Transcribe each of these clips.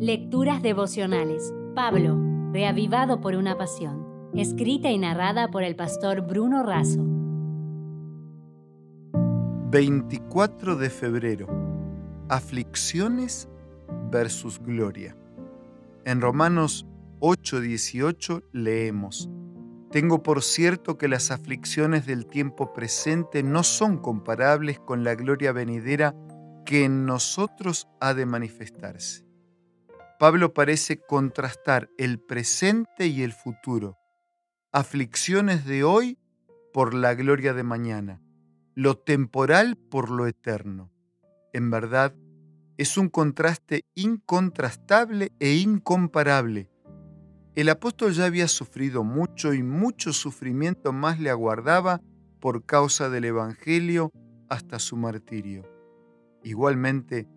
Lecturas devocionales. Pablo, reavivado por una pasión. Escrita y narrada por el pastor Bruno Razo. 24 de febrero. Aflicciones versus gloria. En Romanos 8:18 leemos, Tengo por cierto que las aflicciones del tiempo presente no son comparables con la gloria venidera que en nosotros ha de manifestarse. Pablo parece contrastar el presente y el futuro, aflicciones de hoy por la gloria de mañana, lo temporal por lo eterno. En verdad, es un contraste incontrastable e incomparable. El apóstol ya había sufrido mucho y mucho sufrimiento más le aguardaba por causa del Evangelio hasta su martirio. Igualmente,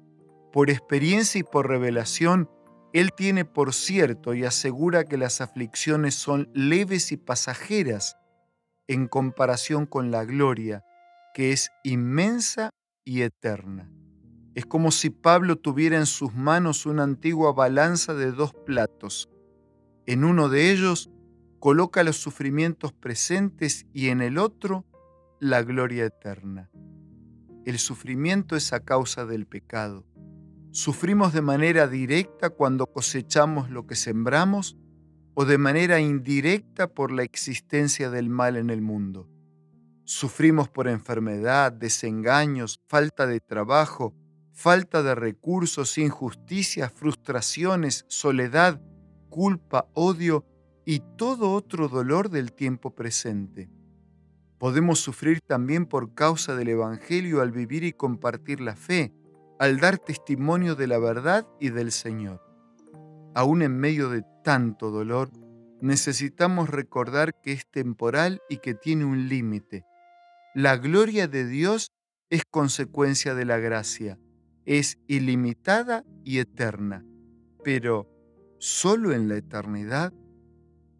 por experiencia y por revelación, Él tiene por cierto y asegura que las aflicciones son leves y pasajeras en comparación con la gloria, que es inmensa y eterna. Es como si Pablo tuviera en sus manos una antigua balanza de dos platos. En uno de ellos coloca los sufrimientos presentes y en el otro la gloria eterna. El sufrimiento es a causa del pecado. Sufrimos de manera directa cuando cosechamos lo que sembramos o de manera indirecta por la existencia del mal en el mundo. Sufrimos por enfermedad, desengaños, falta de trabajo, falta de recursos, injusticias, frustraciones, soledad, culpa, odio y todo otro dolor del tiempo presente. Podemos sufrir también por causa del Evangelio al vivir y compartir la fe, al dar testimonio de la verdad y del Señor. Aún en medio de tanto dolor, necesitamos recordar que es temporal y que tiene un límite. La gloria de Dios es consecuencia de la gracia, es ilimitada y eterna, pero solo en la eternidad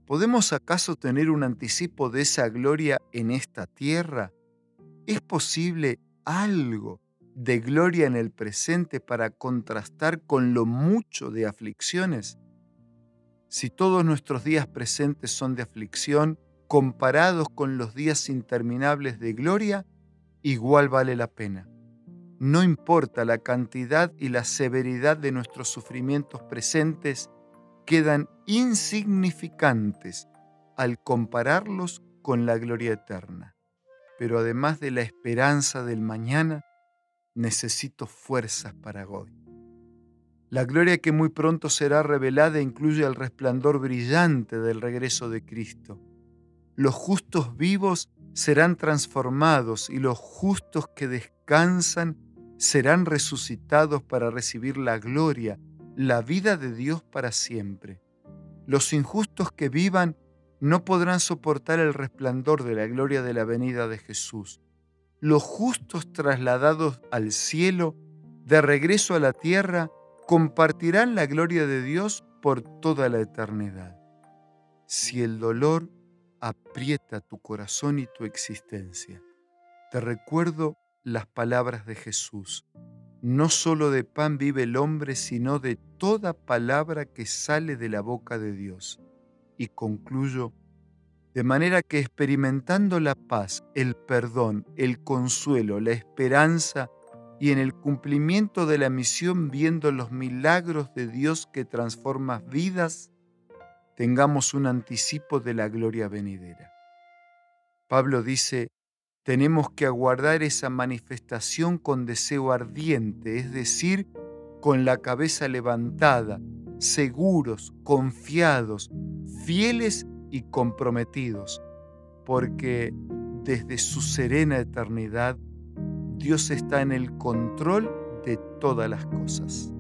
¿Podemos acaso tener un anticipo de esa gloria en esta tierra? ¿Es posible algo de gloria en el presente para contrastar con lo mucho de aflicciones? Si todos nuestros días presentes son de aflicción, comparados con los días interminables de gloria, igual vale la pena. No importa la cantidad y la severidad de nuestros sufrimientos presentes, quedan insignificantes al compararlos con la gloria eterna. Pero además de la esperanza del mañana, necesito fuerzas para hoy. La gloria que muy pronto será revelada incluye el resplandor brillante del regreso de Cristo. Los justos vivos serán transformados y los justos que descansan serán resucitados para recibir la gloria la vida de Dios para siempre. Los injustos que vivan no podrán soportar el resplandor de la gloria de la venida de Jesús. Los justos trasladados al cielo, de regreso a la tierra, compartirán la gloria de Dios por toda la eternidad. Si el dolor aprieta tu corazón y tu existencia, te recuerdo las palabras de Jesús. No solo de pan vive el hombre, sino de toda palabra que sale de la boca de Dios. Y concluyo, de manera que experimentando la paz, el perdón, el consuelo, la esperanza y en el cumplimiento de la misión viendo los milagros de Dios que transforma vidas, tengamos un anticipo de la gloria venidera. Pablo dice, tenemos que aguardar esa manifestación con deseo ardiente, es decir, con la cabeza levantada, seguros, confiados, fieles y comprometidos, porque desde su serena eternidad Dios está en el control de todas las cosas.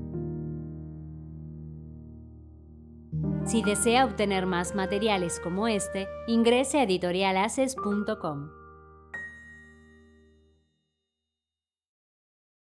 Si desea obtener más materiales como este, ingrese a editorialaces.com.